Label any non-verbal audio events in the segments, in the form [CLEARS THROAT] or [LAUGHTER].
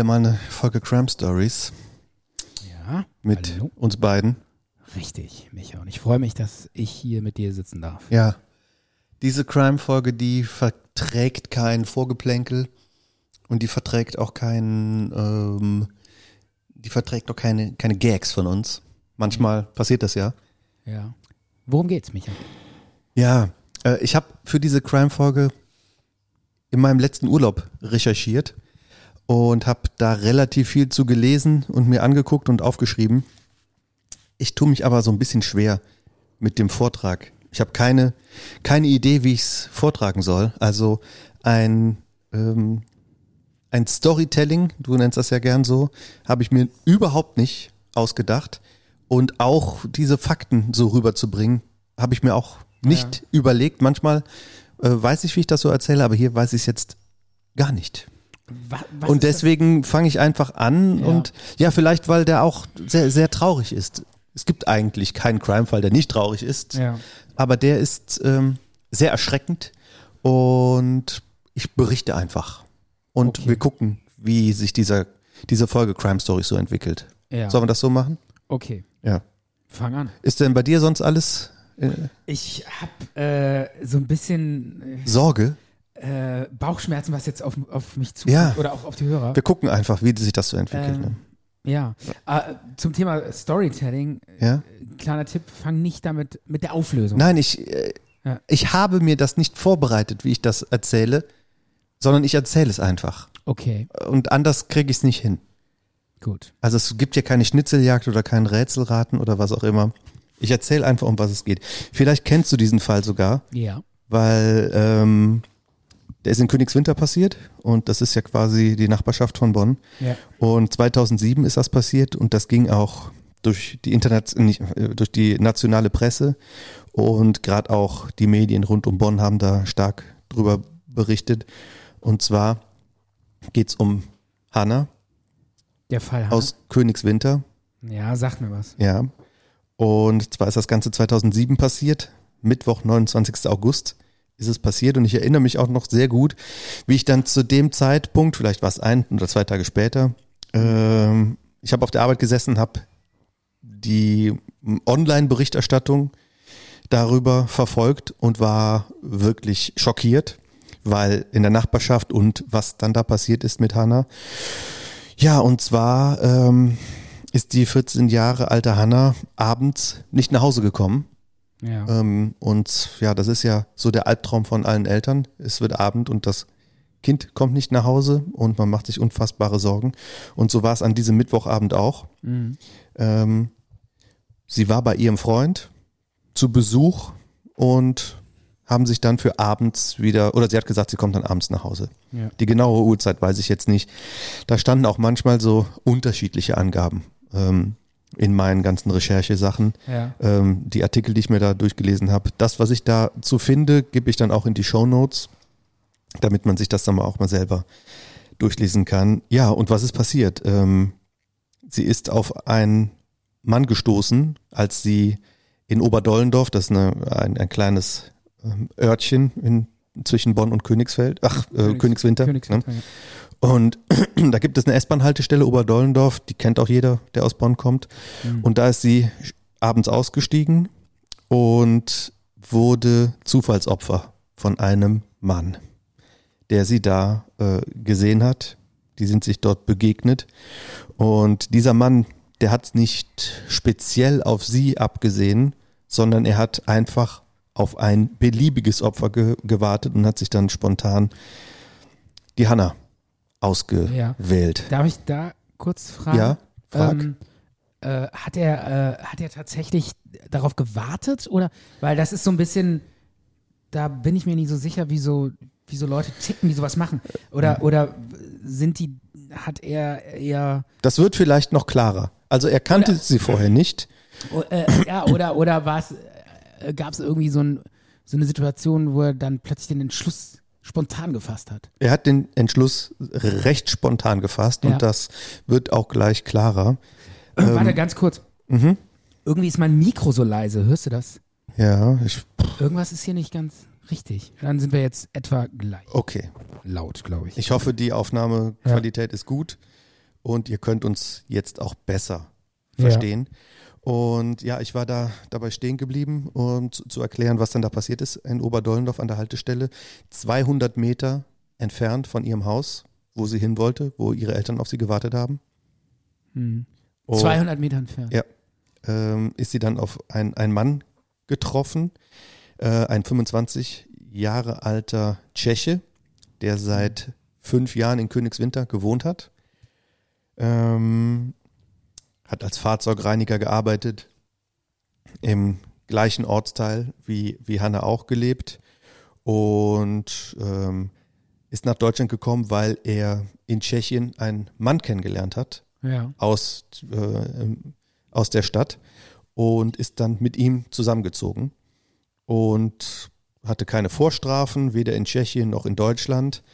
Wieder mal eine Folge Crime Stories Ja, mit hallo. uns beiden. Richtig, Micha. Und ich freue mich, dass ich hier mit dir sitzen darf. Ja. Diese Crime-Folge, die verträgt kein Vorgeplänkel und die verträgt auch kein, ähm, die verträgt auch keine, keine Gags von uns. Manchmal passiert das ja. Ja. Worum geht's, Micha? Ja, äh, ich habe für diese Crime-Folge in meinem letzten Urlaub recherchiert und habe da relativ viel zu gelesen und mir angeguckt und aufgeschrieben. Ich tue mich aber so ein bisschen schwer mit dem Vortrag. Ich habe keine, keine Idee, wie ich es vortragen soll. Also ein, ähm, ein Storytelling, du nennst das ja gern so, habe ich mir überhaupt nicht ausgedacht. Und auch diese Fakten so rüberzubringen, habe ich mir auch nicht überlegt. Manchmal äh, weiß ich, wie ich das so erzähle, aber hier weiß ich es jetzt gar nicht. Wa- was und deswegen fange ich einfach an Ja. und ja, vielleicht, weil der auch sehr, sehr traurig ist. Es gibt eigentlich keinen Crime-Fall, der nicht traurig ist, Ja. aber der ist ähm, sehr erschreckend und ich berichte einfach. Und Okay. wir gucken, wie sich dieser, diese Folge Crime Stories so entwickelt. Ja. Sollen wir das so machen? Okay, Ja. fang an. Ist denn bei dir sonst alles äh, Ich habe äh, so ein bisschen Sorge? Äh, Bauchschmerzen, was jetzt auf, auf mich zukommt Ja. oder auch auf die Hörer. Wir gucken einfach, wie sich das so entwickelt. Ähm, ja. Äh, zum Thema Storytelling, ne? Ja? kleiner Tipp, fang nicht damit mit der Auflösung. Nein, ich, äh, Ja. ich habe mir das nicht vorbereitet, wie ich das erzähle, sondern ich erzähle es einfach. Okay, Und anders kriege ich es nicht hin. gut. Also es gibt ja keine Schnitzeljagd oder kein Rätselraten oder was auch immer. Ich erzähle einfach, um was es geht. Vielleicht kennst du diesen Fall sogar, Ja. weil ähm, der ist in Königswinter passiert und das ist ja quasi die Nachbarschaft von Bonn. Ja. Und 2007 ist das passiert und das ging auch durch die Internet, nicht, äh, durch die nationale Presse und gerade auch die Medien rund um Bonn haben da stark drüber berichtet. Und zwar geht's um Hanna Der Fall aus Königswinter, Ja, sagt mir was. ja. Und zwar ist das Ganze 2007 passiert, Mittwoch, 29. August ist es passiert und ich erinnere mich auch noch sehr gut, wie ich dann zu dem Zeitpunkt, vielleicht war es ein oder zwei Tage später, ähm, ich habe auf der Arbeit gesessen, habe die Online-Berichterstattung darüber verfolgt und war wirklich schockiert, weil in der Nachbarschaft und was dann da passiert ist mit Hannah. Ja, und zwar ähm, ist die 14 Jahre alte Hannah abends nicht nach Hause gekommen. Ja. Ähm, und ja, das ist ja so der Albtraum von allen Eltern. Es wird Abend und das Kind kommt nicht nach Hause und man macht sich unfassbare Sorgen. Und so war es an diesem Mittwochabend auch. Mhm. Ähm, sie war bei ihrem Freund zu Besuch und haben sich dann für abends wieder, oder sie hat gesagt, sie kommt dann abends nach Hause. Ja. Die genaue Uhrzeit weiß ich jetzt nicht. Da standen auch manchmal so unterschiedliche Angaben ähm, in meinen ganzen Recherchesachen. Ja. Ähm, die Artikel, die ich mir da durchgelesen habe. Das, was ich dazu finde, gebe ich dann auch in die Show Notes, damit man sich das dann auch mal selber durchlesen kann. Ja, und was ist passiert? Ähm, sie ist auf einen Mann gestoßen, als sie in Oberdollendorf, das ist eine, ein, ein kleines ähm, Örtchen in, zwischen Bonn und Königsfeld, ach, äh, Königs- Königswinter. Ne? Königswinter, ja. Und [CLEARS THROAT] da gibt es eine S-Bahn-Haltestelle Oberdollendorf, die kennt auch jeder, der aus Bonn kommt. Mhm. Und da ist sie abends ausgestiegen und wurde Zufallsopfer von einem Mann, der sie da äh, gesehen hat. Die sind sich dort begegnet. Und dieser Mann, der hat nicht speziell auf sie abgesehen, sondern er hat einfach auf ein beliebiges Opfer ge gewartet und hat sich dann spontan die Hanna ausgewählt. Darf ich da kurz fragen? Ja, frag. Ähm, äh, hat er äh, hat er tatsächlich darauf gewartet oder weil das ist so ein bisschen da bin ich mir nicht so sicher wie so wie so Leute ticken die sowas machen oder oder sind die hat er eher Das wird vielleicht noch klarer. Also er kannte Oder- sie vorher nicht. oh, äh, ja oder oder war es äh, gab es irgendwie so ein so eine Situation wo er dann plötzlich den Entschluss spontan gefasst hat Er hat den Entschluss recht spontan gefasst Ja. und das wird auch gleich klarer. Äh, Ähm, warte ganz kurz irgendwie ist mein Mikro so leise hörst du das Ja, ich, irgendwas ist hier nicht ganz Richtig. Dann sind wir jetzt etwa gleich Okay. laut, glaube ich. Ich hoffe, die Aufnahmequalität ist gut und ihr könnt uns jetzt auch besser Ja. Und ja, ich war da dabei stehen geblieben, um zu, zu erklären, was dann da passiert ist in Oberdollendorf an der Haltestelle. 200 Meter entfernt von ihrem Haus, wo sie hin wollte, wo ihre Eltern auf sie gewartet haben. Hm. Und, 200 Meter entfernt. Ja. ähm, ist sie dann auf ein- einen Mann getroffen, äh, ein 25 Jahre alter Tscheche, der seit fünf Jahren in Königswinter gewohnt hat. Ähm, hat als Fahrzeugreiniger gearbeitet, im gleichen Ortsteil wie, wie Hanna auch gelebt und ähm, ist nach Deutschland gekommen, weil er in Tschechien einen Mann kennengelernt hat, Ja. aus, äh, aus der Stadt und ist dann mit ihm zusammengezogen und hatte keine Vorstrafen, weder in Tschechien noch in Deutschland.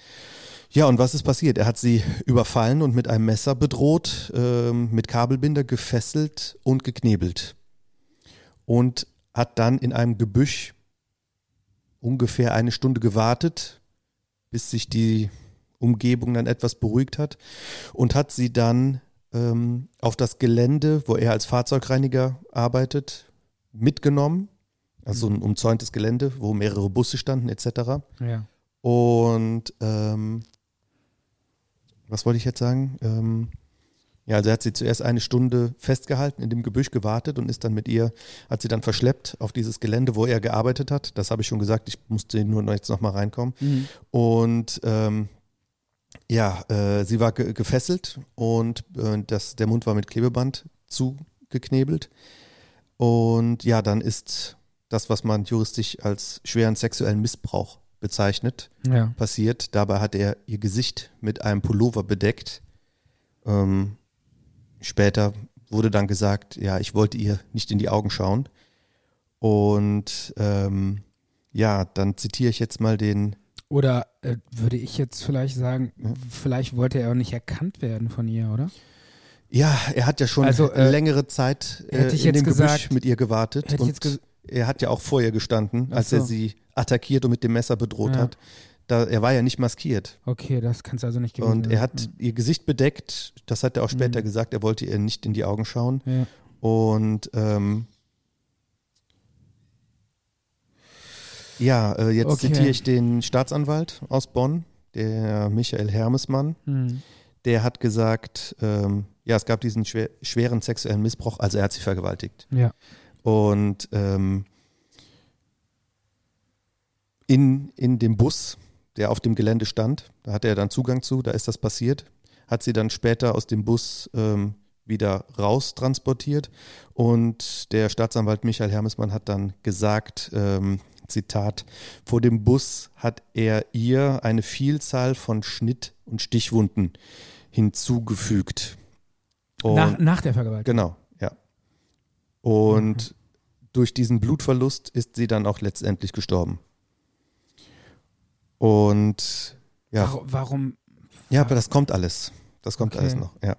Ja, und was ist passiert? Er hat sie überfallen und mit einem Messer bedroht, ähm, mit Kabelbinder gefesselt und geknebelt. Und hat dann in einem Gebüsch ungefähr eine Stunde gewartet, bis sich die Umgebung dann etwas beruhigt hat und hat sie dann ähm, auf das Gelände, wo er als Fahrzeugreiniger arbeitet, mitgenommen. Also ein umzäuntes Gelände, wo mehrere Busse standen etc. Ja. Und ähm, was wollte ich jetzt sagen? Ähm, ja, also er hat sie zuerst eine Stunde festgehalten, in dem Gebüsch gewartet und ist dann mit ihr, hat sie dann verschleppt auf dieses Gelände, wo er gearbeitet hat. Das habe ich schon gesagt, ich musste nur noch jetzt nochmal reinkommen. Mhm. Und ähm, ja, äh, sie war ge gefesselt und äh, das, der Mund war mit Klebeband zugeknebelt. Und ja, dann ist das, was man juristisch als schweren sexuellen Missbrauch bezeichnet, Ja. passiert. Dabei hat er ihr Gesicht mit einem Pullover bedeckt. Ähm, später wurde dann gesagt, ja, ich wollte ihr nicht in die Augen schauen. Und ähm, ja, dann zitiere ich jetzt mal den Oder äh, würde ich jetzt vielleicht sagen, vielleicht wollte er auch nicht erkannt werden von ihr, oder? Ja, er hat ja schon Also, äh, längere Zeit äh, in dem Gebüsch gesagt- mit ihr gewartet hätte ich jetzt er hat ja auch vor ihr gestanden, als er so. sie attackiert und mit dem Messer bedroht Ja. hat. Da, er war ja nicht maskiert Okay, das kann es also nicht gewesen und er hat ihr Gesicht bedeckt. Das hat er auch später Mhm. gesagt. Er wollte ihr nicht in die Augen schauen Ja. und ähm, ja, äh, jetzt Okay. zitiere ich den Staatsanwalt aus Bonn, der Michael Hermesmann. Hm. Der hat gesagt, ähm, ja, es gab diesen schwer, schweren sexuellen Missbrauch, also er hat sie vergewaltigt. ja. Und ähm, in, in dem Bus, der auf dem Gelände stand, da hatte er dann Zugang zu, da ist das passiert, hat sie dann später aus dem Bus ähm, wieder raus transportiert und der Staatsanwalt Michael Hermesmann hat dann gesagt, ähm, Zitat, vor dem Bus hat er ihr eine Vielzahl von Schnitt- und Stichwunden hinzugefügt. Und Nach, nach der Vergewaltigung. Genau, Und durch diesen Blutverlust ist sie dann auch letztendlich gestorben. Und ja, Warum, warum? ja, aber das kommt alles. Das kommt Okay. alles noch, ja.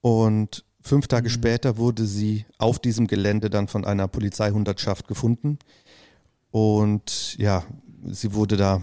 Und fünf Tage Mhm. später wurde sie auf diesem Gelände dann von einer Polizeihundertschaft gefunden. Und ja, sie wurde da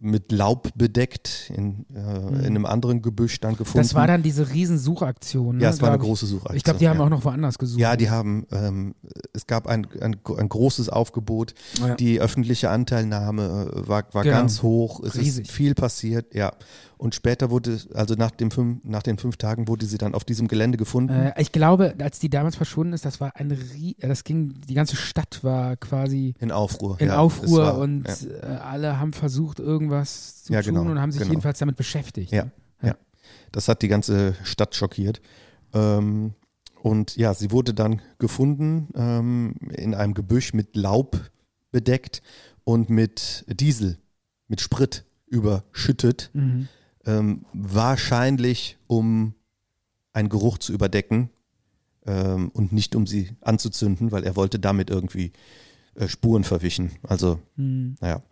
mit Laub bedeckt, in, äh, in einem anderen Gebüsch dann gefunden. Mhm. Das war dann diese Riesensuchaktion. Ne, ja, es war eine große Suchaktion. Ich glaube, die haben ja. auch noch woanders gesucht. Ja, die haben, ähm, es gab ein, ein, ein großes Aufgebot. Ja. Die öffentliche Anteilnahme äh, war, war Genau. ganz hoch. Es Riesig. ist viel passiert, ja. Und später wurde, also nach, dem fünf, nach den fünf Tagen wurde sie dann auf diesem Gelände gefunden. Äh, ich glaube, als die damals verschwunden ist, das war ein Rie das ging, die ganze Stadt war quasi in Aufruhr. in ja, Aufruhr war, und ja. äh, alle haben versucht, irgendwas zu Ja, tun genau, und haben sich genau. jedenfalls damit beschäftigt. Ja. ne? Das hat die ganze Stadt schockiert. Ähm, und ja, sie wurde dann gefunden ähm, in einem Gebüsch mit Laub bedeckt und mit Diesel, mit Sprit überschüttet. Mhm. Ähm, wahrscheinlich, um einen Geruch zu überdecken ähm, und nicht um sie anzuzünden, weil er wollte damit irgendwie äh, Spuren verwischen. Also, Mhm. naja.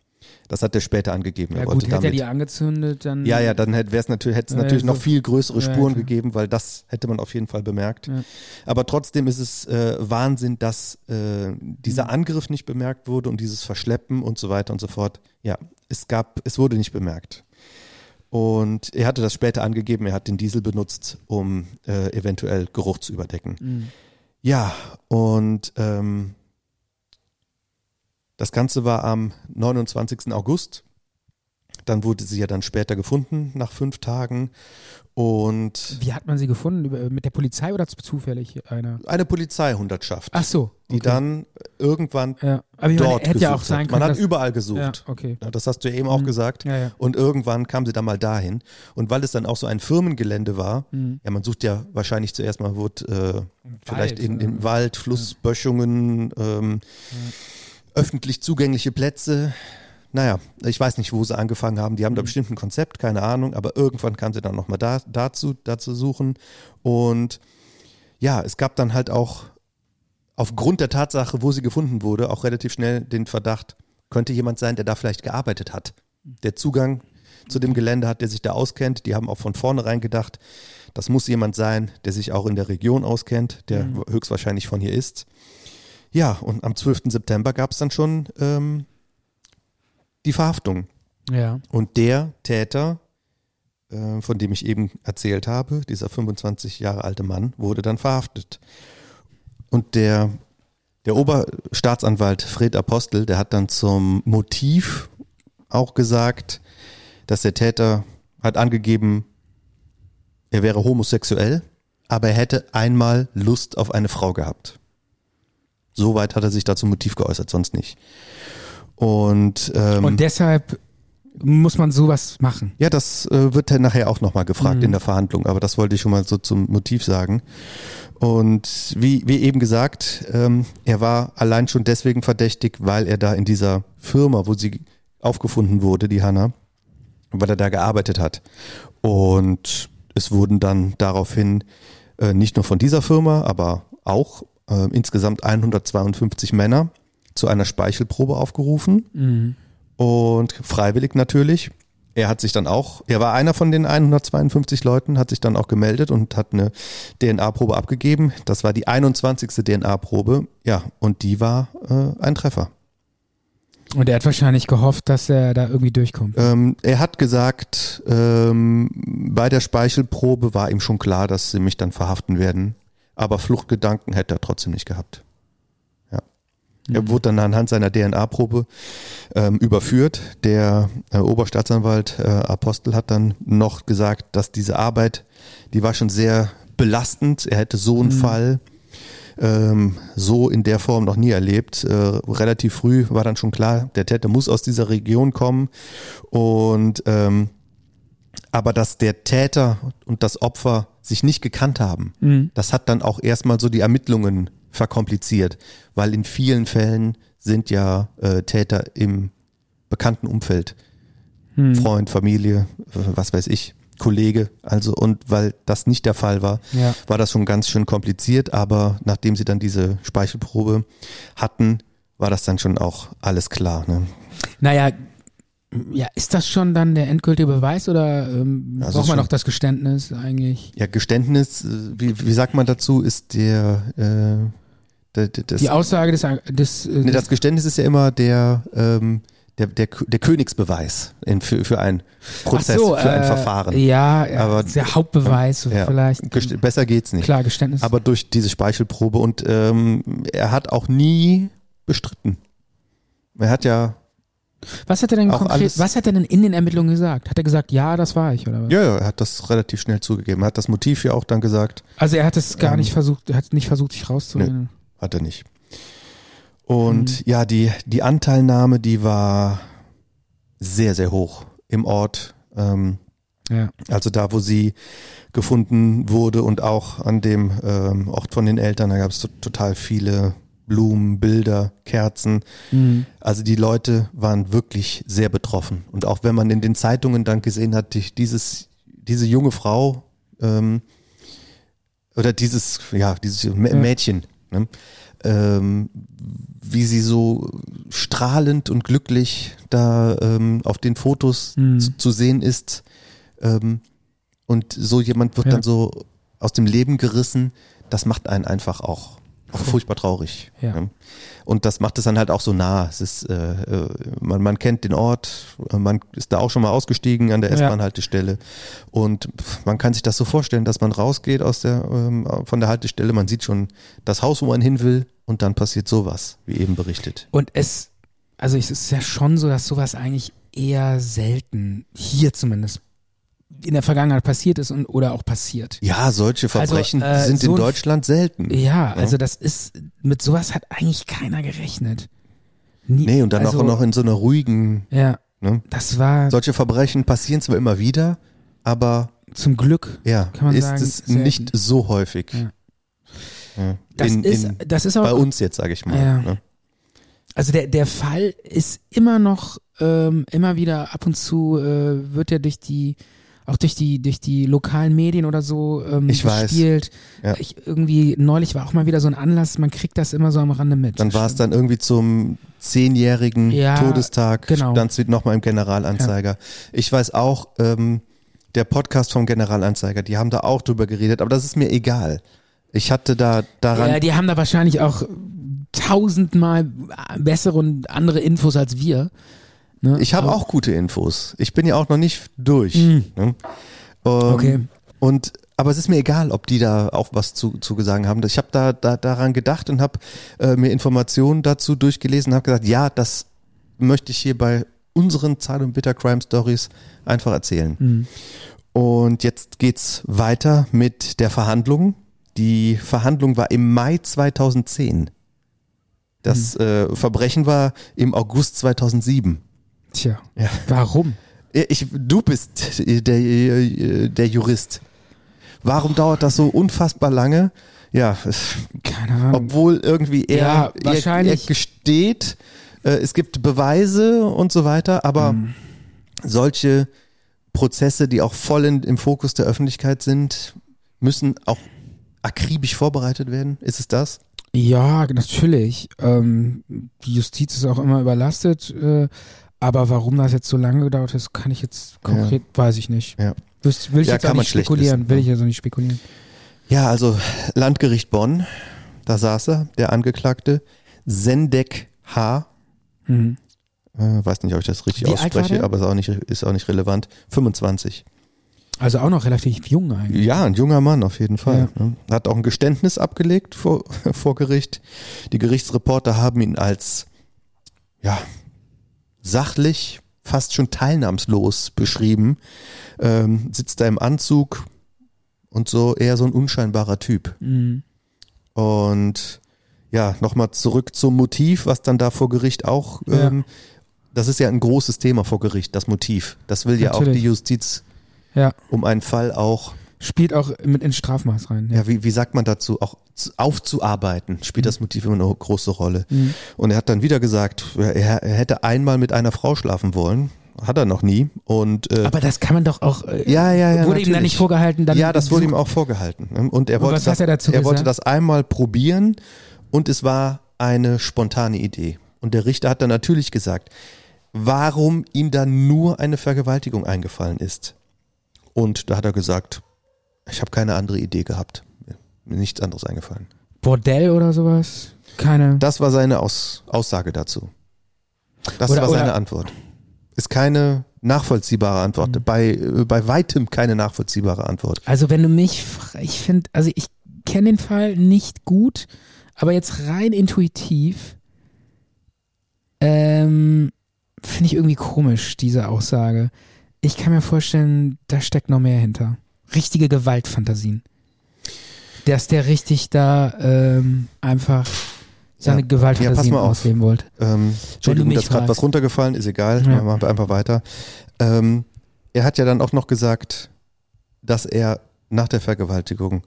Das hat er später angegeben. Ja er gut, hätte er damit, die angezündet, dann. ja, ja, dann hätte es natürlich, Ja, natürlich so- noch viel größere Ja, Spuren klar. gegeben, weil das hätte man auf jeden Fall bemerkt. Ja. Aber trotzdem ist es äh, Wahnsinn, dass äh, dieser Angriff nicht bemerkt wurde und dieses Verschleppen und so weiter und so fort. Ja, es gab, es wurde nicht bemerkt. Und er hatte das später angegeben, er hat den Diesel benutzt, um äh, eventuell Geruch zu überdecken. Mhm. Ja, und ähm, das Ganze war am 29. August. Dann wurde sie ja dann später gefunden, nach fünf Tagen. Und Wie hat man sie gefunden? Mit der Polizei oder zufällig einer? eine Polizeihundertschaft, Ach so. die okay. dann irgendwann Ja. Aber ich meine, dort hätte ja auch gesucht sein hat. Man hat überall gesucht. Ja, okay. Das hast du ja eben auch Mhm. gesagt. Ja, ja. Und irgendwann kam sie dann mal dahin. Und weil es dann auch so ein Firmengelände war, Mhm. ja, man sucht ja wahrscheinlich zuerst mal, wurde äh, vielleicht in, oder? in Wald, Flussböschungen, ähm, öffentlich zugängliche Plätze. Naja, ich weiß nicht, wo sie angefangen haben. Die haben da Mhm. bestimmt ein Konzept, keine Ahnung, aber irgendwann kam sie dann nochmal da, dazu, dazu suchen. Und ja, es gab dann halt auch aufgrund der Tatsache, wo sie gefunden wurde, auch relativ schnell den Verdacht, könnte jemand sein, der da vielleicht gearbeitet hat. Der Zugang zu dem Gelände hat, der sich da auskennt. Die haben auch von vornherein gedacht, das muss jemand sein, der sich auch in der Region auskennt, der Mhm. höchstwahrscheinlich von hier ist. Ja, und am 12. September gab es dann schon ähm, die Verhaftung. Ja. Und der Täter, äh, von dem ich eben erzählt habe, dieser 25 Jahre alte Mann, wurde dann verhaftet. Und der, der Oberstaatsanwalt Fred Apostel, der hat dann zum Motiv auch gesagt, dass der Täter hat angegeben, er wäre homosexuell, aber er hätte einmal Lust auf eine Frau gehabt. Soweit hat er sich da zum Motiv geäußert, sonst nicht. Und, ähm, Und deshalb muss man sowas machen. ja, das äh, wird dann nachher auch nochmal gefragt Mhm. in der Verhandlung, aber das wollte ich schon mal so zum Motiv sagen. Und wie, wie eben gesagt, ähm, er war allein schon deswegen verdächtig, weil er da in dieser Firma, wo sie aufgefunden wurde, die Hanna, weil er da gearbeitet hat. Und es wurden dann daraufhin äh, nicht nur von dieser Firma, aber auch äh, insgesamt 152 Männer zu einer Speichelprobe aufgerufen Mhm. und freiwillig natürlich. Er hat sich dann auch, er war einer von den 152 Leuten, hat sich dann auch gemeldet und hat eine DNA-Probe abgegeben. Das war die 21. DNA-Probe, ja, und die war äh, ein Treffer. Und er hat wahrscheinlich gehofft, dass er da irgendwie durchkommt. Ähm, er hat gesagt, ähm, bei der Speichelprobe war ihm schon klar, dass sie mich dann verhaften werden, aber Fluchtgedanken hätte er trotzdem nicht gehabt. Er Mhm. wurde dann anhand seiner DNA-Probe ähm, überführt. Der äh, Oberstaatsanwalt äh, Apostel hat dann noch gesagt, dass diese Arbeit, die war schon sehr belastend. Er hätte so einen Mhm. Fall ähm, so in der Form noch nie erlebt. Äh, relativ früh war dann schon klar, der Täter muss aus dieser Region kommen und ähm, aber dass der Täter und das Opfer sich nicht gekannt haben, Mhm. das hat dann auch erstmal so die Ermittlungen verkompliziert, weil in vielen Fällen sind ja äh, Täter im bekannten Umfeld, Mhm. Freund, Familie, was weiß ich, Kollege, also und weil das nicht der Fall war, Ja. war das schon ganz schön kompliziert, aber nachdem sie dann diese Speichelprobe hatten, war das dann schon auch alles klar. Ne? Naja, ja, ist das schon dann der endgültige Beweis oder ähm, Also braucht man noch das Geständnis eigentlich? Ja, Geständnis, äh, wie, wie sagt man dazu, ist der, äh, das, Die Aussage des, des, äh, nee, das Geständnis ist ja immer der, ähm, der, der, der Königsbeweis in, für, für einen Prozess, so, für ein äh, Verfahren. Ja, Aber- der Hauptbeweis Ja. vielleicht. Gest besser geht's nicht. Klar, Geständnis. Aber durch diese Speichelprobe und ähm, er hat auch nie bestritten. Er hat ja, was hat er denn konkret, was hat er denn in den Ermittlungen gesagt? Hat er gesagt, ja, das war ich oder was? ja, ja, er hat das relativ schnell zugegeben. Er hat das Motiv ja auch dann gesagt, Also er hat es gar Ähm, nicht versucht, er hat nicht versucht, sich rauszureden. Hat er nicht. Und Mhm. ja, die, die Anteilnahme, die war sehr, sehr hoch im Ort. Ähm, Ja. also da, wo sie gefunden wurde und auch an dem ähm, Ort von den Eltern, da gab es to total viele Blumen, Bilder, Kerzen. Mhm. Also die Leute waren wirklich sehr betroffen. Und auch wenn man in den Zeitungen dann gesehen hat, die, dieses, diese junge Frau ähm, oder dieses, ja, dieses. Mädchen, ne, ähm, wie sie so strahlend und glücklich da ähm, auf den Fotos Mhm. zu, zu sehen ist. Ähm, und so jemand wird Ja. dann so aus dem Leben gerissen. Das macht einen einfach auch, auch furchtbar traurig. Ja. ne? Und das macht es dann halt auch so nah. Es ist, äh, äh, man, man kennt den Ort, man ist da auch schon mal ausgestiegen an der Ja. S-Bahn-Haltestelle. Und man kann sich das so vorstellen, dass man rausgeht aus der, ähm, von der Haltestelle, man sieht schon das Haus, wo man hin will, und dann passiert sowas, wie eben berichtet. Und es, also es ist ja schon so, dass sowas eigentlich eher selten, hier zumindest, in der Vergangenheit passiert ist und oder auch passiert. Ja, solche Also, Verbrechen äh, sind so in Deutschland selten. Ja, also das ist, mit sowas hat eigentlich keiner gerechnet. Nie, Nee, und dann also, auch noch in so einer ruhigen, Ja, ne? das war Solche Verbrechen passieren zwar immer wieder, aber zum Glück. ja, Kann man ist sagen, es selten. nicht so häufig. Ja. Ja. Das in, ist, in, das ist auch, bei uns jetzt, sage ich mal. Ja. Ne? also der, der Fall ist immer noch, ähm, immer wieder ab und zu äh, wird er durch die, auch durch die, durch die lokalen Medien oder so ähm, Ich weiß. gespielt. Ja. Ich irgendwie, neulich war auch mal wieder so ein Anlass, man kriegt das immer so am Rande mit. Dann war es dann irgendwie zum zehnjährigen Ja, Todestag, genau. dann wird nochmal im Generalanzeiger. Ich weiß auch, ähm, der Podcast vom Generalanzeiger, die haben da auch drüber geredet, aber das ist mir egal. Ich hatte da daran, Ja, die haben da wahrscheinlich auch tausendmal bessere und andere Infos als wir. Ne? ich habe auch gute Infos. Ich bin ja auch noch nicht durch. Mhm. Ne? Ähm, Okay. Und aber es ist mir egal, ob die da auch was zu, zu gesagt haben. Ich habe da, da daran gedacht und habe äh, mir Informationen dazu durchgelesen und habe gesagt, ja, das möchte ich hier bei unseren Zahl und Bitter Crime Stories einfach erzählen. Mhm. Und jetzt geht's weiter mit der Verhandlung. Die Verhandlung war im Mai 2010. Das äh, Verbrechen war im August 2007. Tja, Ja. warum? Ich, du bist der, der Jurist. Warum dauert das so unfassbar lange? Ja, Keine Ahnung. obwohl irgendwie er, Ja, er, wahrscheinlich. er gesteht, äh, es gibt Beweise und so weiter, aber Mhm. solche Prozesse, die auch voll in, im Fokus der Öffentlichkeit sind, müssen auch akribisch vorbereitet werden. Ist es das? Ja, natürlich. Ähm, die Justiz ist auch immer überlastet. Äh, aber warum das jetzt so lange gedauert ist, kann ich jetzt konkret, weiß ich nicht. Ja. Will, will ich Ja, jetzt kann auch man nicht spekulieren. wissen, will ich also nicht spekulieren. Ja, also Landgericht Bonn, da saß er, der Angeklagte, Sendek H. Mhm. Äh, weiß nicht, ob ich das richtig Wie ausspreche, aber ist auch, nicht, ist auch nicht relevant. 25. Also auch noch relativ jung eigentlich. Ja, ein junger Mann auf jeden Fall. ne? Hat auch ein Geständnis abgelegt vor, [LAUGHS] vor Gericht. Die Gerichtsreporter haben ihn als ja, sachlich, fast schon teilnahmslos beschrieben. Ähm, sitzt da im Anzug und so eher so ein unscheinbarer Typ. Mhm. Und ja, nochmal zurück zum Motiv, was dann da vor Gericht auch, Ja. ähm, das ist ja ein großes Thema vor Gericht, das Motiv. Das will ja auch Natürlich. die Justiz Ja. um einen Fall auch, Spielt auch mit ins Strafmaß rein. Ja. ja, wie, wie sagt man dazu, auch zu- aufzuarbeiten, spielt das Motiv immer eine große Rolle. Mhm. Und er hat dann wieder gesagt, er, er hätte einmal mit einer Frau schlafen wollen, hat er noch nie. Und äh, Aber das kann man doch auch. Äh, ja, ja, ja. wurde ihm dann natürlich. nicht vorgehalten? Dann ja, das wurde ihm auch vorgehalten. ne? Und er Und wollte, was das, er er wollte das einmal probieren und es war eine spontane Idee. Und der Richter hat dann natürlich gesagt, warum ihm dann nur eine Vergewaltigung eingefallen ist. Und da hat er gesagt, ich habe keine andere Idee gehabt. Mir nichts anderes eingefallen. Bordell oder sowas? Keine. Das war seine Aus, Aussage dazu. Das Oder- war seine oder- Antwort. Ist keine nachvollziehbare Antwort. Mhm. Bei, äh, bei weitem keine nachvollziehbare Antwort. Also wenn du mich, ich finde, also ich kenne den Fall nicht gut, aber jetzt rein intuitiv ähm, finde ich irgendwie komisch, diese Aussage. Ich kann mir vorstellen, da steckt noch mehr hinter. Richtige Gewaltfantasien. Dass der richtig da ähm, einfach seine Ja. Gewaltfantasien Ja, ausleben wollte. Ähm, Entschuldigung, mich dass gerade was runtergefallen ist, egal. Ja. Machen wir einfach weiter. Ähm, er hat ja dann auch noch gesagt, dass er nach der Vergewaltigung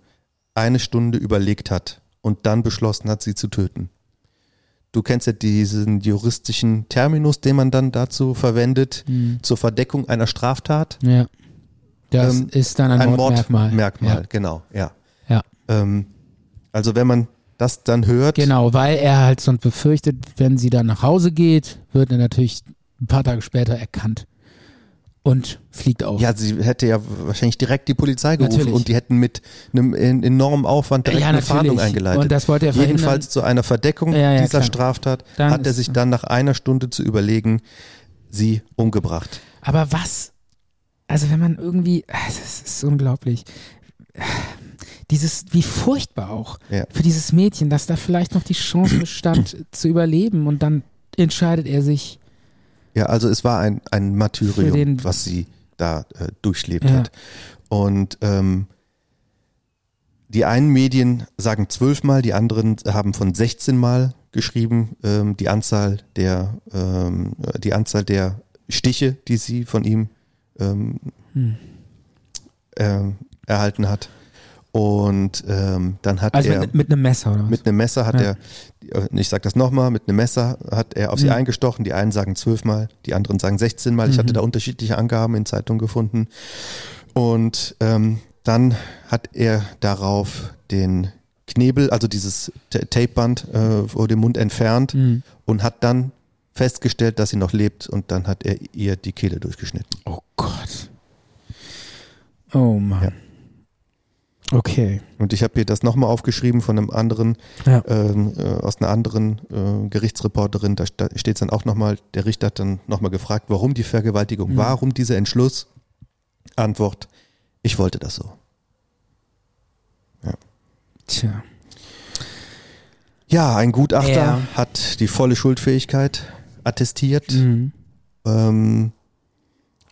eine Stunde überlegt hat und dann beschlossen hat, sie zu töten. Du kennst ja diesen juristischen Terminus, den man dann dazu verwendet, Hm. zur Verdeckung einer Straftat. Ja. Das Ähm, ist dann ein, Mordmerkmal. Mordmerkmal, genau, ja. Ja. Ähm, also wenn man das dann hört. Genau, weil er halt sonst befürchtet, wenn sie dann nach Hause geht, wird er natürlich ein paar Tage später erkannt und fliegt auf. Ja, sie hätte ja wahrscheinlich direkt die Polizei gerufen Natürlich. und die hätten mit einem en- enormen Aufwand direkt Ja, eine. Fahndung eingeleitet. Und das wollte er verhindern. Jedenfalls zu einer Verdeckung Ja, ja, dieser klar. Straftat Dann hat er sich dann nach einer Stunde zu überlegen, sie umgebracht. Aber was, also wenn man irgendwie, es ist unglaublich, dieses, wie furchtbar auch Ja. für dieses Mädchen, dass da vielleicht noch die Chance bestand [CLEARS THROAT] zu überleben und dann entscheidet er sich, Ja, also es war ein, ein Martyrium, den- was sie da äh, durchlebt Ja. hat. Und ähm, die einen Medien sagen zwölfmal, die anderen haben von 16 Mal geschrieben, ähm, die Anzahl der ähm, die Anzahl der Stiche, die sie von ihm ähm, Hm. ähm, erhalten hat. Und ähm, dann hat also er mit, mit einem Messer oder was? mit einem Messer hat Ja. er, äh, ich sag das nochmal, mit einem Messer hat er auf sie Mhm. eingestochen. Die einen sagen zwölfmal, die anderen sagen 16 Mal. Ich Mhm. hatte da unterschiedliche Angaben in Zeitungen gefunden. Und ähm, dann hat er darauf den Knebel, also dieses Ta- Tapeband äh, vor dem Mund entfernt Hm. und hat dann festgestellt, dass sie noch lebt und dann hat er ihr die Kehle durchgeschnitten. Oh. Oh Mann. Ja. Okay. Und ich habe hier das nochmal aufgeschrieben von einem anderen Ja. ähm, äh, aus einer anderen äh, Gerichtsreporterin, da steht es dann auch nochmal, der Richter hat dann nochmal gefragt, warum die Vergewaltigung, Mhm. warum dieser Entschluss? Antwort, ich wollte das so. Tja. Ja, ein Gutachter Ja. hat die volle Schuldfähigkeit attestiert Mhm. ähm,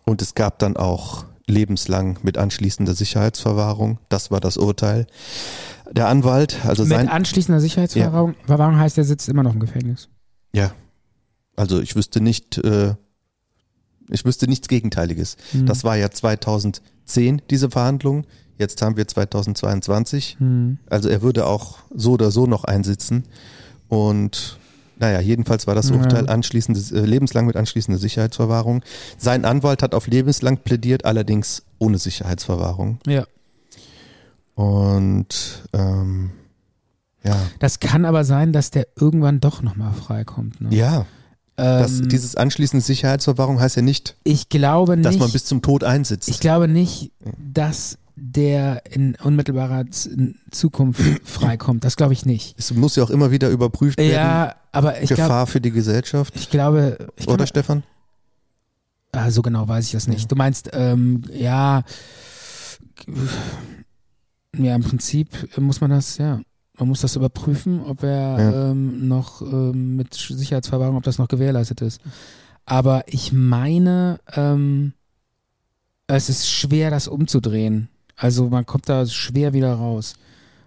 und es gab dann auch lebenslang mit anschließender Sicherheitsverwahrung. Das war das Urteil. Der Anwalt, also Mit sein, anschließender Sicherheitsverwahrung Verwahrung heißt, er sitzt immer noch im Gefängnis. ja, also ich wüsste nicht, äh, ich wüsste nichts Gegenteiliges. Mhm. Das war ja 2010, diese Verhandlung. Jetzt haben wir 2022. Mhm. Also er würde auch so oder so noch einsitzen. Und naja, jedenfalls war das. Urteil anschließende, äh, lebenslang mit anschließender Sicherheitsverwahrung. Sein Anwalt hat auf lebenslang plädiert, allerdings ohne Sicherheitsverwahrung. Ja. Und ähm, ja, Das kann aber sein, dass der irgendwann doch nochmal freikommt. Ne? ja, das, Ähm, dieses anschließende Sicherheitsverwahrung heißt ja nicht, ich glaube dass nicht, man bis zum Tod einsitzt. ich glaube nicht, dass der in unmittelbarer Zukunft [COUGHS] freikommt. Das glaube ich nicht. es muss ja auch immer wieder überprüft werden. Ja, aber ich Gefahr für die Gesellschaft. ich glaube, ich Oder glaube, Stefan? ah, so genau weiß ich das nicht. Du meinst, ähm, ja, ja, im Prinzip muss man das, ja, man muss das überprüfen, ob er Ja. ähm, noch ähm, mit Sicherheitsverwahrung, ob das noch gewährleistet ist. Aber ich meine, ähm, es ist schwer, das umzudrehen. Also man kommt da schwer wieder raus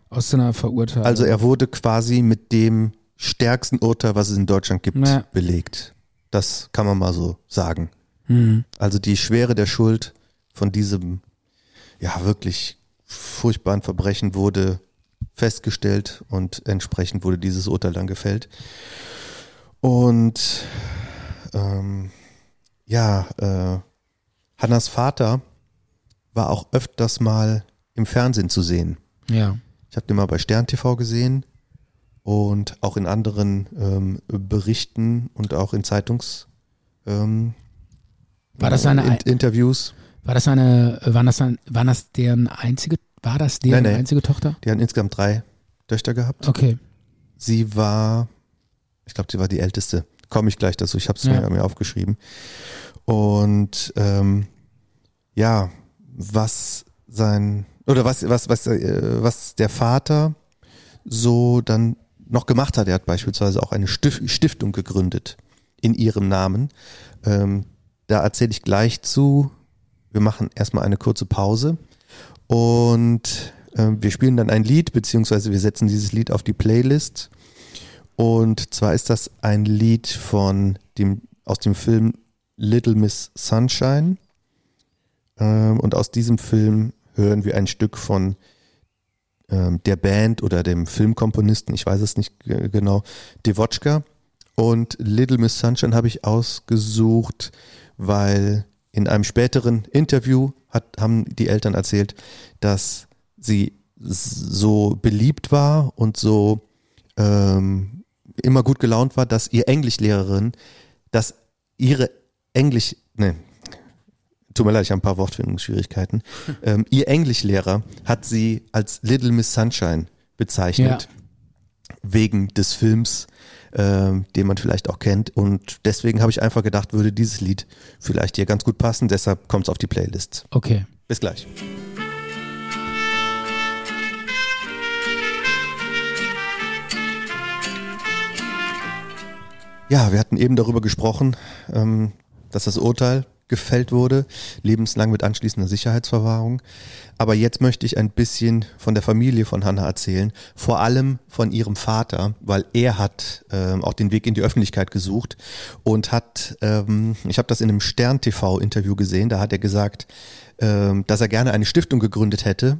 aus so einer Verurteilung. Also er wurde quasi mit dem stärksten Urteil, was es in Deutschland gibt, Ja. belegt. Das kann man mal so sagen. Hm. Also die Schwere der Schuld von diesem ja wirklich furchtbaren Verbrechen wurde festgestellt und entsprechend wurde dieses Urteil dann gefällt. Und ähm, ja, äh, Hannas Vater war auch öfters mal im Fernsehen zu sehen. Ja. Ich habe den mal bei Stern TV gesehen und auch in anderen ähm, Berichten und auch in Zeitungs ähm, War das eine in, Interviews. War das eine, waren das, ein, waren das deren einzige, war das deren Nein, nein. einzige Tochter? Die hatten insgesamt drei Töchter gehabt. Okay. Sie war, ich glaube, sie war die älteste. Komme ich gleich dazu. Ich habe es Ja. mir, mir aufgeschrieben. Und ähm, ja, was sein oder was was was äh, was der Vater so dann noch gemacht hat. Er hat beispielsweise auch eine Stif Stiftung gegründet in ihrem Namen. Ähm, da erzähle ich gleich zu. Wir machen erstmal eine kurze Pause und ähm, wir spielen dann ein Lied, beziehungsweise wir setzen dieses Lied auf die Playlist. Und zwar ist das ein Lied von dem, aus dem Film Little Miss Sunshine. Ähm, und aus diesem Film hören wir ein Stück von ähm, der Band oder dem Filmkomponisten, ich weiß es nicht genau, Devotchka. Und Little Miss Sunshine habe ich ausgesucht, weil in einem späteren Interview hat, haben die Eltern erzählt, dass sie so beliebt war und so ähm, immer gut gelaunt war, dass ihr Englischlehrerin, dass ihre Englisch, ne, tut mir leid, ich habe ein paar Wortfindungsschwierigkeiten. [LAUGHS] ähm, ihr Englischlehrer hat sie als Little Miss Sunshine bezeichnet. Wegen des Films, ähm, den man vielleicht auch kennt. Und deswegen habe ich einfach gedacht, würde dieses Lied vielleicht hier ganz gut passen. Deshalb kommt es auf die Playlist. Okay. Bis gleich. Ja, wir hatten eben darüber gesprochen, ähm, dass das Urteil gefällt wurde, lebenslang mit anschließender Sicherheitsverwahrung. Aber jetzt möchte ich ein bisschen von der Familie von Hannah erzählen, vor allem von ihrem Vater, weil er hat ähm, auch den Weg in die Öffentlichkeit gesucht und hat, ähm, ich habe das in einem Stern TV Interview gesehen, da hat er gesagt, ähm, dass er gerne eine Stiftung gegründet hätte,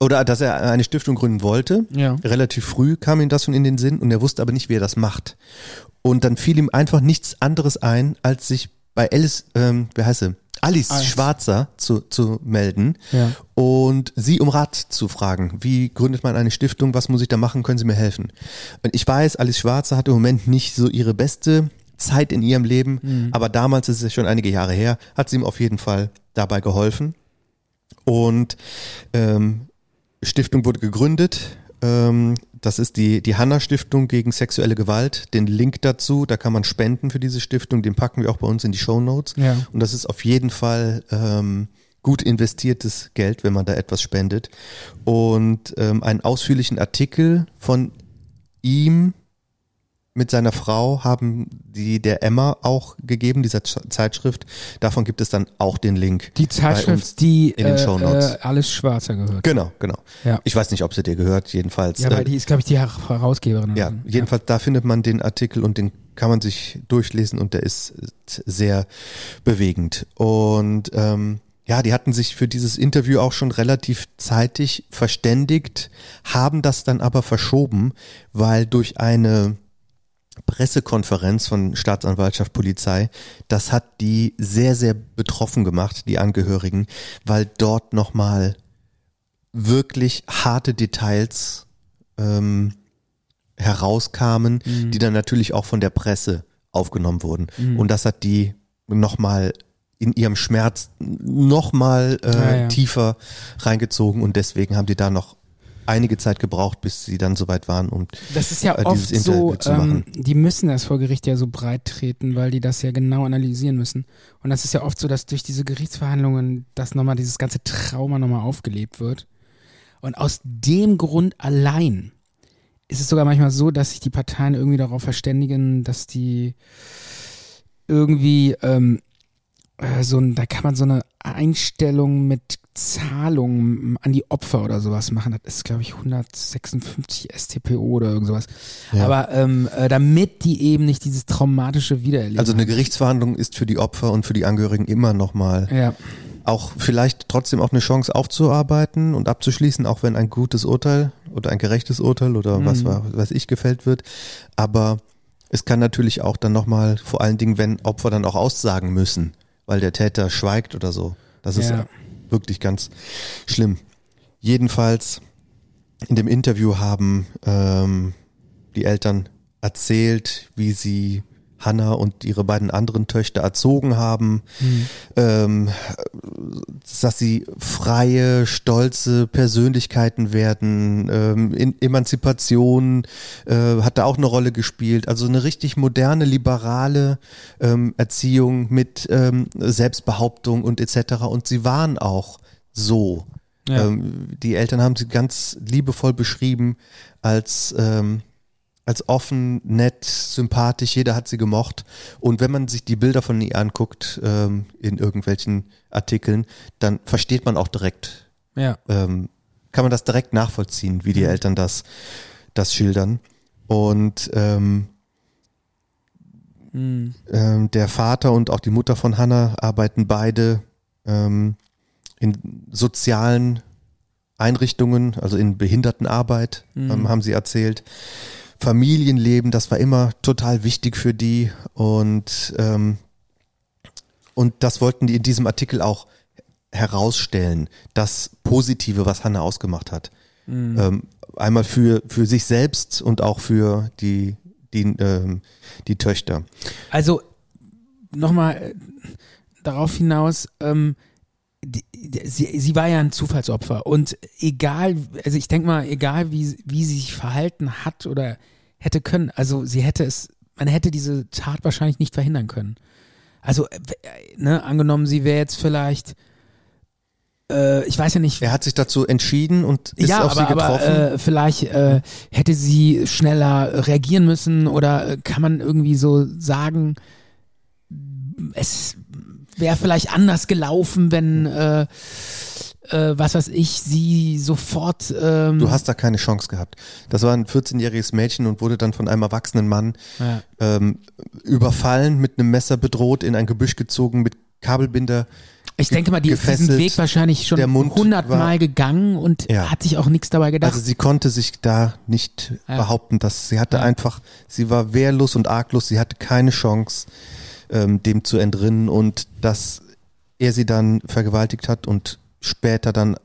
oder dass er eine Stiftung gründen wollte. Ja. Relativ früh kam ihm das schon in den Sinn und er wusste aber nicht, wie er das macht. Und dann fiel ihm einfach nichts anderes ein, als sich bei Alice, ähm, wie heißt sie? Alice, Alice. Schwarzer zu, zu melden Ja. und sie um Rat zu fragen. Wie gründet man eine Stiftung? Was muss ich da machen? Können Sie mir helfen? Und ich weiß, Alice Schwarzer hat im Moment nicht so ihre beste Zeit in ihrem Leben, aber damals ist es schon einige Jahre her, hat sie ihm auf jeden Fall dabei geholfen. Und ähm, Stiftung wurde gegründet. Ähm, das ist die, die Hanna Stiftung gegen sexuelle Gewalt. Den Link dazu, da kann man spenden für diese Stiftung, den packen wir auch bei uns in die Show Notes. Ja. Und das ist auf jeden Fall ähm, gut investiertes Geld, wenn man da etwas spendet. Und ähm, einen ausführlichen Artikel von ihm mit seiner Frau haben die der Emma auch gegeben, dieser Zeitschrift. Davon gibt es dann auch den Link. Die. Zeitschrift, die in den äh, Shownotes. äh, alles Schwarzer gehört. Genau, genau. Ja. Ich weiß nicht, ob sie dir gehört, jedenfalls. Ja, äh, weil die ist, glaube ich, die Her- Herausgeberin. ja, jedenfalls da findet man den Artikel und den kann man sich durchlesen und der ist sehr bewegend. Und ähm, ja, die hatten sich für dieses Interview auch schon relativ zeitig verständigt, haben das dann aber verschoben, weil durch eine Pressekonferenz von Staatsanwaltschaft Polizei, das hat die sehr, sehr betroffen gemacht, die Angehörigen, weil dort nochmal wirklich harte Details ähm, herauskamen, die dann natürlich auch von der Presse aufgenommen wurden. Und das hat die nochmal in ihrem Schmerz nochmal äh, Ja, ja. tiefer reingezogen und deswegen haben die da noch einige Zeit gebraucht, bis sie dann soweit waren, um Das ist ja äh, oft dieses so, Interview zu machen. ähm, die müssen das vor Gericht ja so breit treten, weil die das ja genau analysieren müssen. Und das ist ja oft so, dass durch diese Gerichtsverhandlungen das nochmal, dieses ganze Trauma nochmal aufgelebt wird. Und aus dem Grund allein ist es sogar manchmal so, dass sich die Parteien irgendwie darauf verständigen, dass die irgendwie ähm, äh, so ein, da kann man so eine Einstellung mit Zahlungen an die Opfer oder sowas machen. Das ist, glaube ich, 156 STPO oder irgend sowas. Ja. Aber ähm, äh, damit die eben nicht dieses traumatische Wiedererleben Also eine Gerichtsverhandlung ist für die Opfer und für die Angehörigen immer nochmal Ja, auch vielleicht trotzdem auch eine Chance aufzuarbeiten und abzuschließen, auch wenn ein gutes Urteil oder ein gerechtes Urteil oder was Mhm. war, was ich gefällt wird. Aber es kann natürlich auch dann nochmal, vor allen Dingen, wenn Opfer dann auch aussagen müssen, weil der Täter schweigt oder so. Das ist Ja. wirklich ganz schlimm. Jedenfalls in dem Interview haben ähm, die Eltern erzählt, wie sie Hannah und ihre beiden anderen Töchter erzogen haben, ähm, dass sie freie, stolze Persönlichkeiten werden. Ähm, in Emanzipation äh, hat da auch eine Rolle gespielt. Also eine richtig moderne, liberale ähm, Erziehung mit ähm, Selbstbehauptung und etc. Und sie waren auch so. Ja. Ähm, die Eltern haben sie ganz liebevoll beschrieben als ähm, als offen, nett, sympathisch, jeder hat sie gemocht. Und wenn man sich die Bilder von ihr anguckt ähm, in irgendwelchen Artikeln, dann versteht man auch direkt, ja. ähm, kann man das direkt nachvollziehen, wie die Eltern das, das schildern. Und ähm, Mhm. ähm, der Vater und auch die Mutter von Hannah arbeiten beide ähm, in sozialen Einrichtungen, also in Behindertenarbeit, ähm, haben sie erzählt. Familienleben, das war immer total wichtig für die und ähm, und das wollten die in diesem Artikel auch herausstellen, das Positive, was Hannah ausgemacht hat. Ähm, einmal für, für sich selbst und auch für die, die, ähm, die Töchter. Also nochmal äh, darauf hinaus, ähm, die, sie, sie war ja ein Zufallsopfer und egal, also ich denke mal, egal wie, wie sie sich verhalten hat oder hätte können, also sie hätte es, man hätte diese Tat wahrscheinlich nicht verhindern können. Also, äh, ne, angenommen, sie wäre jetzt vielleicht, äh, ich weiß ja nicht. Er hat sich dazu entschieden und ist ja, auf aber, sie getroffen. aber äh, vielleicht äh, hätte sie schneller reagieren müssen oder äh, kann man irgendwie so sagen, es wäre vielleicht anders gelaufen, wenn äh, äh, was weiß ich, sie sofort. Ähm, du hast da keine Chance gehabt. Das war ein 14-jähriges Mädchen und wurde dann von einem erwachsenen Mann ja. ähm, überfallen, mit einem Messer bedroht, in ein Gebüsch gezogen, mit Kabelbinder. Ich denke mal, die ist diesen. Weg wahrscheinlich schon hundertmal gegangen und Ja. hat sich auch nichts dabei gedacht. Also sie konnte sich da nicht Ja. behaupten, dass sie hatte einfach, sie war wehrlos und arglos, sie hatte keine Chance, ähm, dem zu entrinnen und dass er sie dann vergewaltigt hat und später dann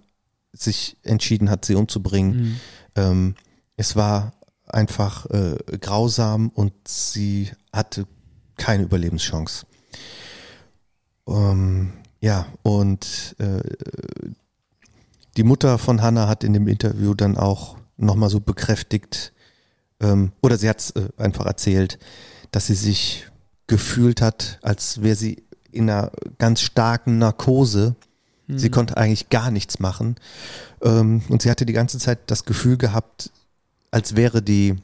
sich entschieden hat, sie umzubringen. Mhm. Ähm, es war einfach äh, grausam und sie hatte keine Überlebenschance. Ähm, ja, und äh, die Mutter von Hannah hat in dem Interview dann auch nochmal so bekräftigt, ähm, oder sie hat es äh, einfach erzählt, dass sie sich gefühlt hat, als wäre sie in einer ganz starken Narkose. Sie konnte eigentlich gar nichts machen. Ähm, und sie hatte die ganze Zeit das Gefühl gehabt, als wäre die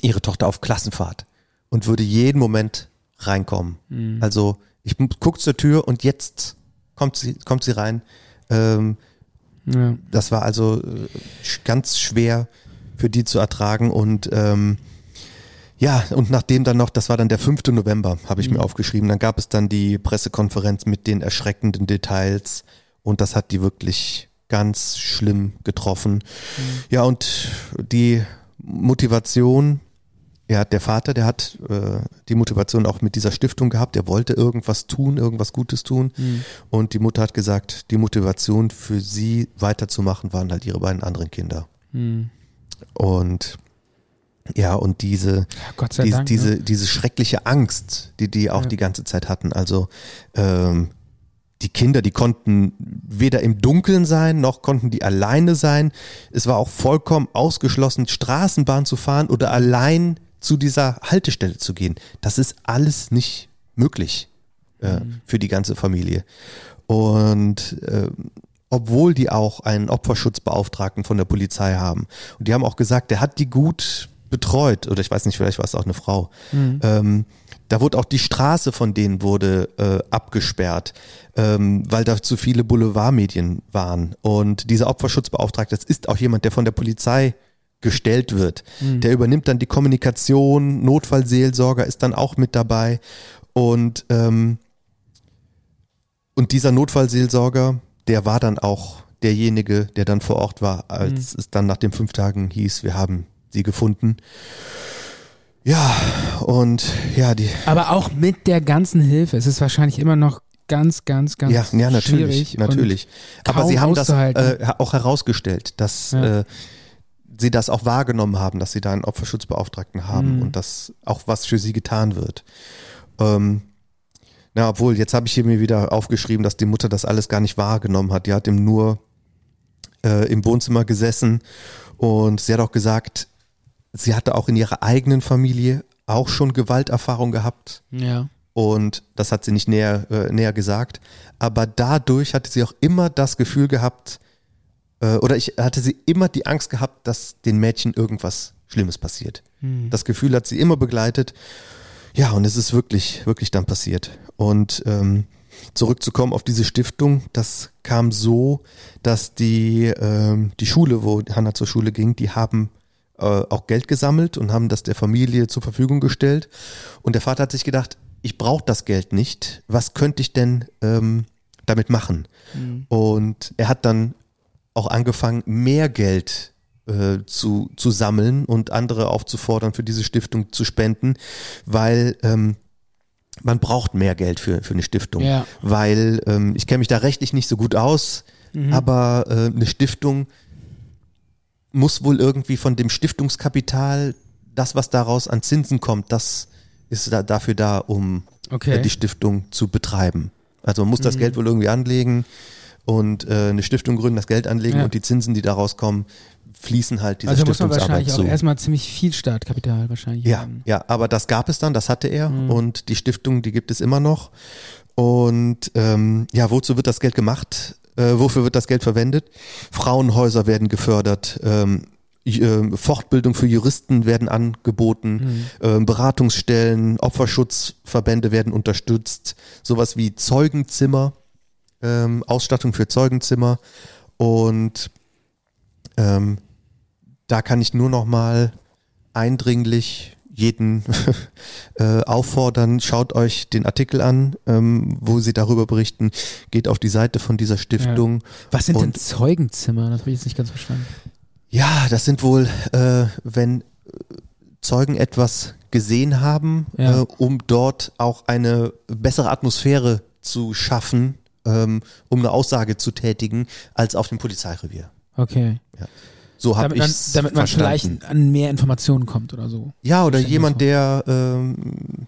ihre Tochter auf Klassenfahrt und würde jeden Moment reinkommen. Also ich guck zur Tür und jetzt kommt sie, kommt sie rein. Ähm, ja. das war also äh, ganz schwer für die zu ertragen und ähm, ja, und nachdem dann noch, das war dann der 5. November, habe ich mir aufgeschrieben, dann gab es dann die Pressekonferenz mit den erschreckenden Details und das hat die wirklich ganz schlimm getroffen. Ja, und die Motivation, ja, der Vater, der hat äh, die Motivation auch mit dieser Stiftung gehabt, der wollte irgendwas tun, irgendwas Gutes tun. Und die Mutter hat gesagt, die Motivation für sie weiterzumachen waren halt ihre beiden anderen Kinder. Mhm. Und ja, und diese, Ja, diese, Dank. diese, ne? diese schreckliche Angst, die die auch Ja. die ganze Zeit hatten. Also ähm, die Kinder, die konnten weder im Dunkeln sein, noch konnten die alleine sein. Es war auch vollkommen ausgeschlossen, Straßenbahn zu fahren oder allein zu dieser Haltestelle zu gehen. Das ist alles nicht möglich äh, Mhm. für die ganze Familie. Und äh, obwohl die auch einen Opferschutzbeauftragten von der Polizei haben. Und die haben auch gesagt, der hat die gut betreut. Oder ich weiß nicht, vielleicht war es auch eine Frau. Ähm, da wurde auch die Straße von denen wurde äh, abgesperrt, ähm, weil da zu viele Boulevardmedien waren. Und dieser Opferschutzbeauftragte, das ist auch jemand, der von der Polizei gestellt wird. Der übernimmt dann die Kommunikation, Notfallseelsorger ist dann auch mit dabei. Und ähm, und dieser Notfallseelsorger, der war dann auch derjenige, der dann vor Ort war, als es dann nach den fünf Tagen hieß, wir haben sie gefunden. Ja, und ja, die, Aber auch mit der ganzen Hilfe. Es ist wahrscheinlich immer noch ganz, ganz, ganz ja, ja, natürlich, schwierig. natürlich. Aber sie haben das äh, auch herausgestellt, dass Ja. äh, sie das auch wahrgenommen haben, dass sie da einen Opferschutzbeauftragten haben Mhm. und dass auch was für sie getan wird. Ähm, na, obwohl, jetzt habe ich hier mir wieder aufgeschrieben, dass die Mutter das alles gar nicht wahrgenommen hat. Die hat ihm nur äh, im Wohnzimmer gesessen und sie hat auch gesagt, sie hatte auch in ihrer eigenen Familie auch schon Gewalterfahrung gehabt. Und, ja. Und das hat sie nicht näher, äh, näher gesagt. Aber dadurch hatte sie auch immer das Gefühl gehabt, äh, oder ich hatte sie immer die Angst gehabt, dass den Mädchen irgendwas Schlimmes passiert. Hm. Das Gefühl hat sie immer begleitet. Ja, und es ist wirklich, wirklich dann passiert. Und ähm, zurückzukommen auf diese Stiftung, das kam so, dass die, ähm, die Schule, wo Hannah zur Schule ging, die haben äh, auch Geld gesammelt und haben das der Familie zur Verfügung gestellt. Und der Vater hat sich gedacht, ich brauche das Geld nicht. Was könnte ich denn ähm, damit machen? Und er hat dann auch angefangen, mehr Geld äh, zu, zu sammeln und andere aufzufordern, für diese Stiftung zu spenden, weil ähm, man braucht mehr Geld für, für eine Stiftung. Ja. Weil ähm, ich kenne mich da rechtlich nicht so gut aus, aber äh, eine Stiftung muss wohl irgendwie von dem Stiftungskapital, das, was daraus an Zinsen kommt, das ist da, dafür da, um Okay. die Stiftung zu betreiben. Also man muss das Mhm. Geld wohl irgendwie anlegen und äh, eine Stiftung gründen, das Geld anlegen Ja. und die Zinsen, die daraus kommen, fließen halt dieser Also muss man Stiftungsarbeit wahrscheinlich auch zu. erstmal ziemlich viel Startkapital wahrscheinlich Ja, haben. ja, aber das gab es dann, das hatte er Mhm. und die Stiftung, die gibt es immer noch. Und ähm, ja, wozu wird das Geld gemacht? Äh, wofür wird das Geld verwendet? Frauenhäuser werden gefördert, ähm, ähm, Fortbildung für Juristen werden angeboten, Mhm. ähm, Beratungsstellen, Opferschutzverbände werden unterstützt, sowas wie Zeugenzimmer, ähm, Ausstattung für Zeugenzimmer und ähm, da kann ich nur noch mal eindringlich jeden [LAUGHS] äh, auffordern, schaut euch den Artikel an, ähm, wo sie darüber berichten, geht auf die Seite von dieser Stiftung. Was sind denn Zeugenzimmer? Das habe ich jetzt nicht ganz verstanden. Ja, das sind wohl, äh, wenn Zeugen etwas gesehen haben, Ja. äh, um dort auch eine bessere Atmosphäre zu schaffen, ähm, um eine Aussage zu tätigen, als auf dem Polizeirevier. Okay. So habe Damit man, ich damit man verstanden. vielleicht an mehr Informationen kommt oder so. Ja, oder jemand, der ähm,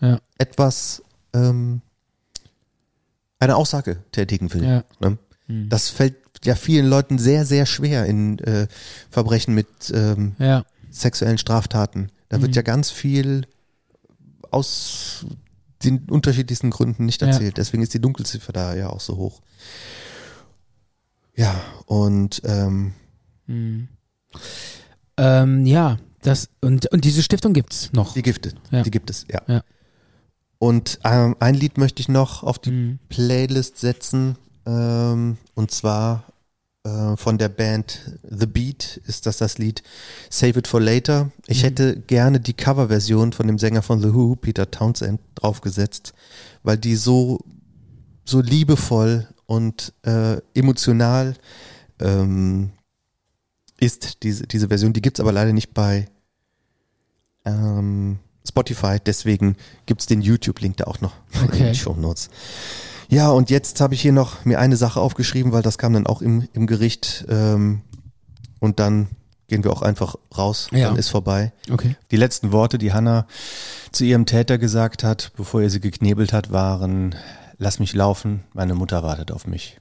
Ja. etwas ähm, eine Aussage tätigen will. Ja. Ne? Mhm. Das fällt ja vielen Leuten sehr, sehr schwer in äh, Verbrechen mit ähm, ja. sexuellen Straftaten. Da Mhm. wird ja ganz viel aus den unterschiedlichsten Gründen nicht Ja. erzählt. Deswegen ist die Dunkelziffer da ja auch so hoch. Ja, und ähm, Mhm. Ähm, ja, das und, und diese Stiftung gibt's noch. die gibt es. Ja. Die gibt es, ja. Ja. Und ähm, ein Lied möchte ich noch auf die Mhm. Playlist setzen. Ähm, und zwar äh, von der Band The Beat ist das das Lied Save It for Later. Ich Mhm. hätte gerne die Coverversion von dem Sänger von The Who, Peter Townsend, draufgesetzt, weil die so, so liebevoll und äh, emotional ähm, ist, diese, diese Version. Die gibt's aber leider nicht bei ähm, Spotify, deswegen gibt's den YouTube-Link da auch noch in Okay. den Show Notes. Ja, und jetzt habe ich hier noch mir eine Sache aufgeschrieben, weil das kam dann auch im, im Gericht ähm, und dann gehen wir auch einfach raus, Ja. dann ist vorbei. Okay. Die letzten Worte, die Hannah zu ihrem Täter gesagt hat, bevor er sie geknebelt hat, waren, lass mich laufen, meine Mutter wartet auf mich.